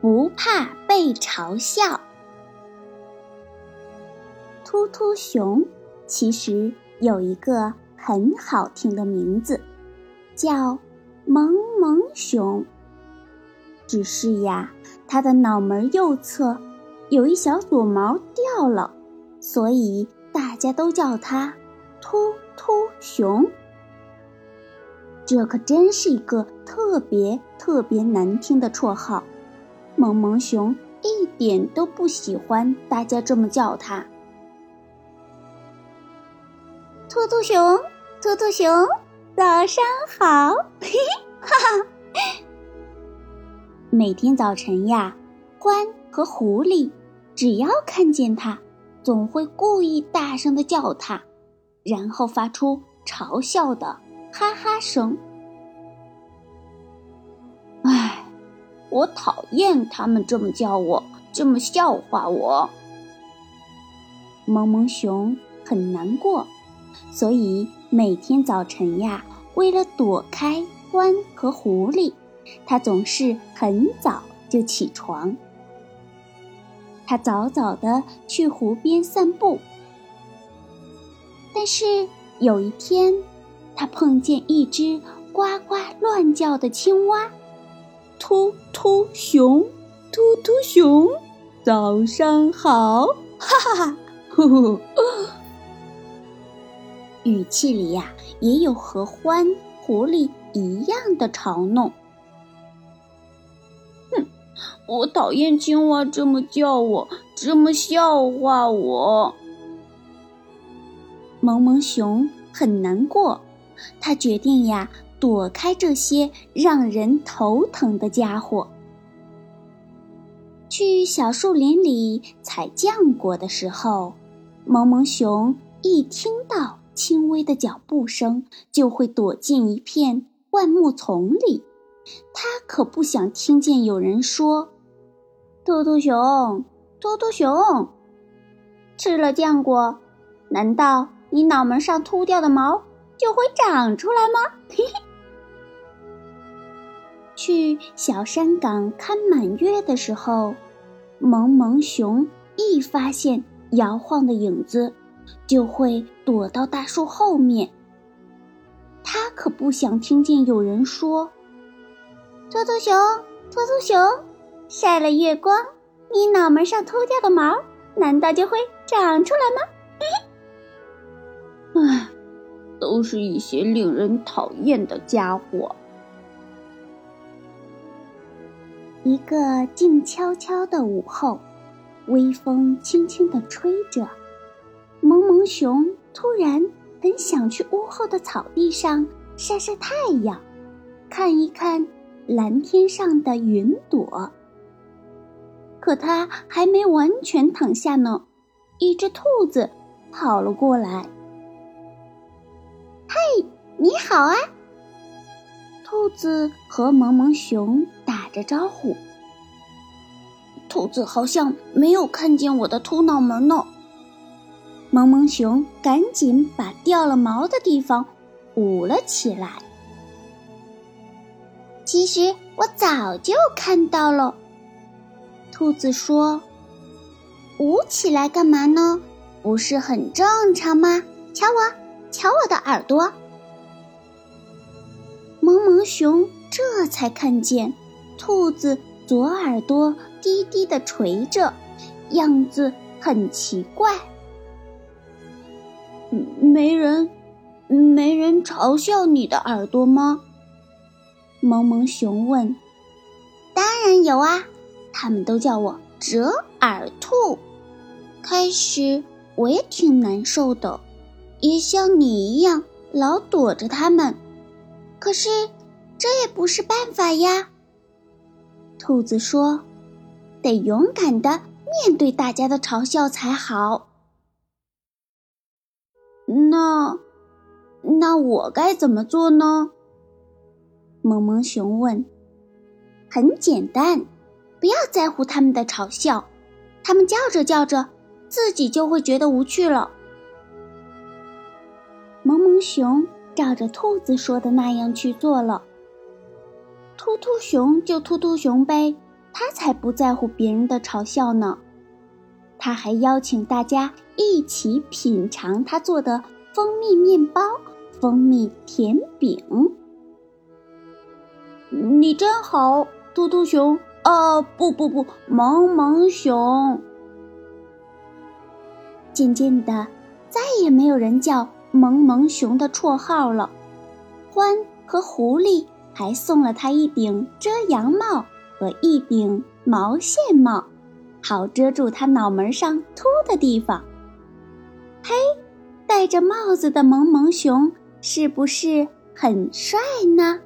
不怕被嘲笑。突突熊其实有一个很好听的名字，叫萌萌熊。只是呀，它的脑门右侧有一小撮毛掉了，所以大家都叫它突突熊。这可真是一个特别特别难听的绰号。萌萌熊一点都不喜欢大家这么叫它。兔兔熊，兔兔熊，早上好！嘿嘿，哈哈。每天早晨呀，獾和狐狸只要看见它，总会故意大声的叫它，然后发出嘲笑的哈哈声。我讨厌他们这么叫我，这么笑话我。萌萌熊很难过，所以每天早晨呀，为了躲开獾和狐狸，他总是很早就起床。他早早的去湖边散步，但是有一天，他碰见一只呱呱乱叫的青蛙。突突熊，突突熊，早上好！哈哈哈，呼呼，语气里呀也有和獾、狐狸一样的嘲弄。哼，我讨厌青蛙这么叫我，这么笑话我。萌萌熊很难过，他决定呀。躲开这些让人头疼的家伙。去小树林里采浆果的时候，萌萌熊一听到轻微的脚步声，就会躲进一片灌木丛里。他可不想听见有人说：“兔兔熊，兔兔熊，吃了浆果，难道你脑门上秃掉的毛就会长出来吗？”嘿 嘿去小山岗看满月的时候，萌萌熊一发现摇晃的影子，就会躲到大树后面。他可不想听见有人说：“突突熊，突突熊，晒了月光，你脑门上秃掉的毛，难道就会长出来吗？”唉，都是一些令人讨厌的家伙。一个静悄悄的午后，微风轻轻地吹着，萌萌熊突然很想去屋后的草地上晒晒太阳，看一看蓝天上的云朵。可它还没完全躺下呢，一只兔子跑了过来。“嘿，你好啊！”兔子和萌萌熊。打着招呼，兔子好像没有看见我的秃脑门呢。萌萌熊赶紧把掉了毛的地方捂了起来。其实我早就看到了，兔子说：“捂起来干嘛呢？不是很正常吗？瞧我，瞧我的耳朵。”萌萌熊这才看见。兔子左耳朵低低的垂着，样子很奇怪。没人，没人嘲笑你的耳朵吗？萌萌熊问。当然有啊，他们都叫我折耳兔。开始我也挺难受的，也像你一样老躲着他们。可是这也不是办法呀。兔子说：“得勇敢的面对大家的嘲笑才好。”那，那我该怎么做呢？萌萌熊问。很简单，不要在乎他们的嘲笑，他们叫着叫着，自己就会觉得无趣了。萌萌熊照着兔子说的那样去做了。突突熊就突突熊呗，他才不在乎别人的嘲笑呢。他还邀请大家一起品尝他做的蜂蜜面包、蜂蜜甜饼。你真好。突突熊，哦，不不不，萌萌熊。渐渐的，再也没有人叫萌萌熊的绰号了。獾和狐狸还送了他一顶遮阳帽和一顶毛线帽，好遮住他脑门上秃的地方。嘿，戴着帽子的萌萌熊是不是很帅呢？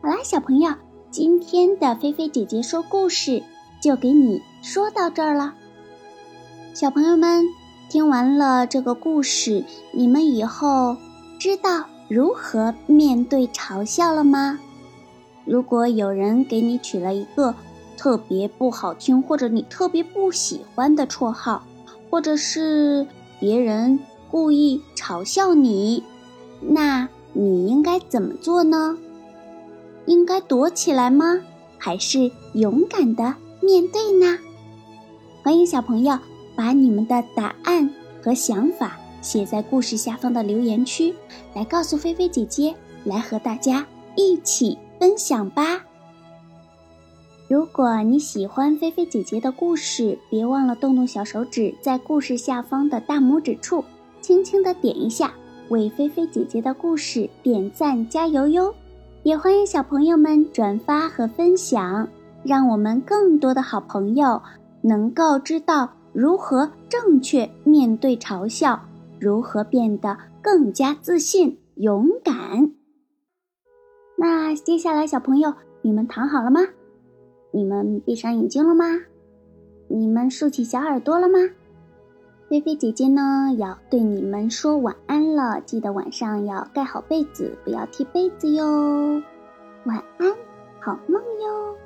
好啦，小朋友，今天的菲菲姐姐说故事就给你说到这儿了。小朋友们听完了这个故事，你们以后知道如何面对嘲笑了吗？如果有人给你取了一个特别不好听或者你特别不喜欢的绰号，或者是别人故意嘲笑你，那你应该怎么做呢？应该躲起来吗？还是勇敢的面对呢？欢迎小朋友把你们的答案和想法写在故事下方的留言区，来告诉菲菲姐姐，来和大家一起分享吧。如果你喜欢菲菲姐姐的故事，别忘了动动小手指，在故事下方的大拇指处，轻轻的点一下，为菲菲姐姐的故事点赞加油哟！也欢迎小朋友们转发和分享，让我们更多的好朋友能够知道如何正确面对嘲笑，如何变得更加自信、勇敢。那接下来，小朋友，你们躺好了吗？你们闭上眼睛了吗？你们竖起小耳朵了吗？菲菲姐姐呢，要对你们说晚安了。记得晚上要盖好被子，不要踢被子哟。晚安，好梦哟。